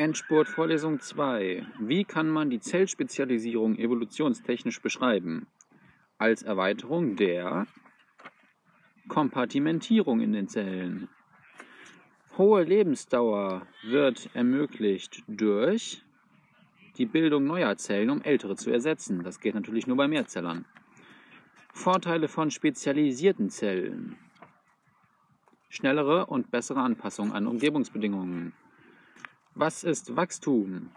Endspurt Vorlesung 2. Wie kann man die Zellspezialisierung evolutionstechnisch beschreiben? Als Erweiterung der Kompartimentierung in den Zellen. Hohe Lebensdauer wird ermöglicht durch die Bildung neuer Zellen, um ältere zu ersetzen. Das geht natürlich nur bei Mehrzellern. Vorteile von spezialisierten Zellen. Schnellere und bessere Anpassung an Umgebungsbedingungen. Was ist Wachstum?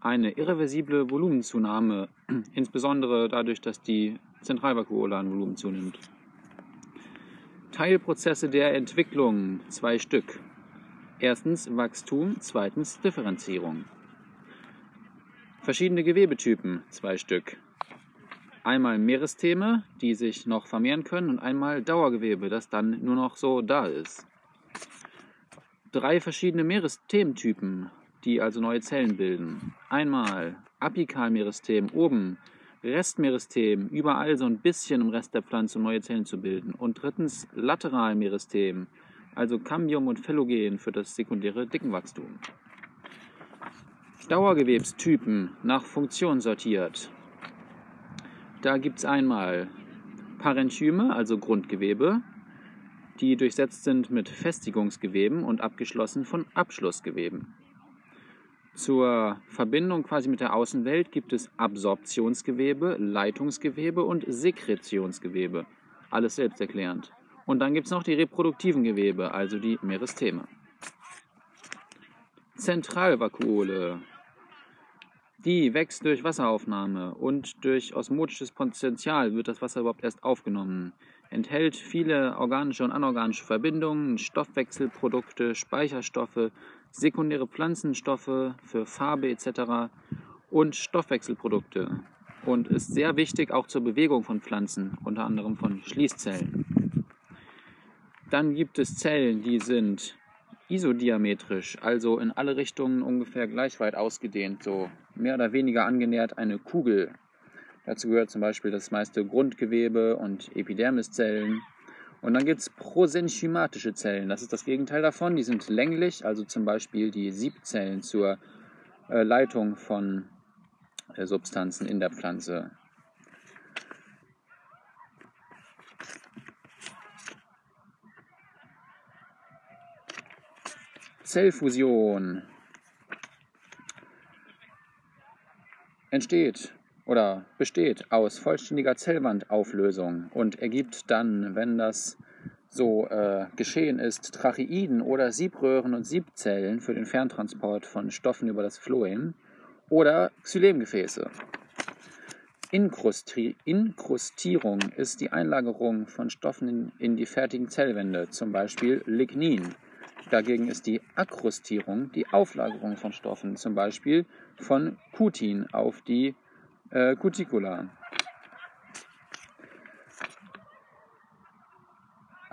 Eine irreversible Volumenzunahme, insbesondere dadurch, dass die Zentralvakuole an Volumen zunimmt. Teilprozesse der Entwicklung, zwei Stück. Erstens Wachstum, zweitens Differenzierung. Verschiedene Gewebetypen, zwei Stück. Einmal Meerestheme, die sich noch vermehren können, und einmal Dauergewebe, das dann nur noch so da ist drei verschiedene Meeresthementypen, die also neue Zellen bilden. Einmal Apikalmeeresthemen oben, Restmeeresthemen, überall so ein bisschen im Rest der Pflanze, um neue Zellen zu bilden. Und drittens Lateralmeeresthemen, also Cambium und Phellogen für das sekundäre Dickenwachstum. Dauergewebstypen nach Funktion sortiert. Da gibt es einmal Parenchyme, also Grundgewebe, die durchsetzt sind mit Festigungsgeweben und abgeschlossen von Abschlussgeweben. Zur Verbindung quasi mit der Außenwelt gibt es Absorptionsgewebe, Leitungsgewebe und Sekretionsgewebe. Alles selbsterklärend. Und dann gibt es noch die reproduktiven Gewebe, also die Meristheme. Zentralvakuole. Die wächst durch Wasseraufnahme und durch osmotisches Potential wird das Wasser überhaupt erst aufgenommen enthält viele organische und anorganische Verbindungen, Stoffwechselprodukte, Speicherstoffe, sekundäre Pflanzenstoffe für Farbe etc. und Stoffwechselprodukte und ist sehr wichtig auch zur Bewegung von Pflanzen, unter anderem von Schließzellen. Dann gibt es Zellen, die sind isodiametrisch, also in alle Richtungen ungefähr gleich weit ausgedehnt, so mehr oder weniger angenähert eine Kugel Dazu gehört zum Beispiel das meiste Grundgewebe und Epidermiszellen. Und dann gibt es prosenchymatische Zellen. Das ist das Gegenteil davon. Die sind länglich, also zum Beispiel die Siebzellen zur äh, Leitung von äh, Substanzen in der Pflanze. Zellfusion entsteht oder besteht aus vollständiger Zellwandauflösung und ergibt dann, wenn das so äh, geschehen ist, Tracheiden oder Siebröhren und Siebzellen für den Ferntransport von Stoffen über das Phloem oder Xylemgefäße. Inkrusti Inkrustierung ist die Einlagerung von Stoffen in, in die fertigen Zellwände, zum Beispiel Lignin. Dagegen ist die Akkrustierung die Auflagerung von Stoffen, zum Beispiel von Kutin auf die äh, Cuticula.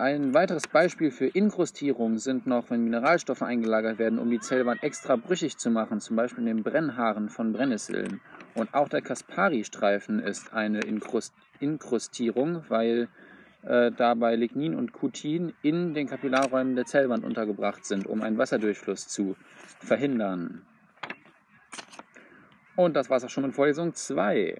Ein weiteres Beispiel für Inkrustierung sind noch, wenn Mineralstoffe eingelagert werden, um die Zellwand extra brüchig zu machen, zum Beispiel in den Brennhaaren von Brennnesseln. Und auch der Kaspari-Streifen ist eine Inkrust Inkrustierung, weil äh, dabei Lignin und Cutin in den Kapillarräumen der Zellwand untergebracht sind, um einen Wasserdurchfluss zu verhindern. Und das war es auch schon mit Vorlesung 2.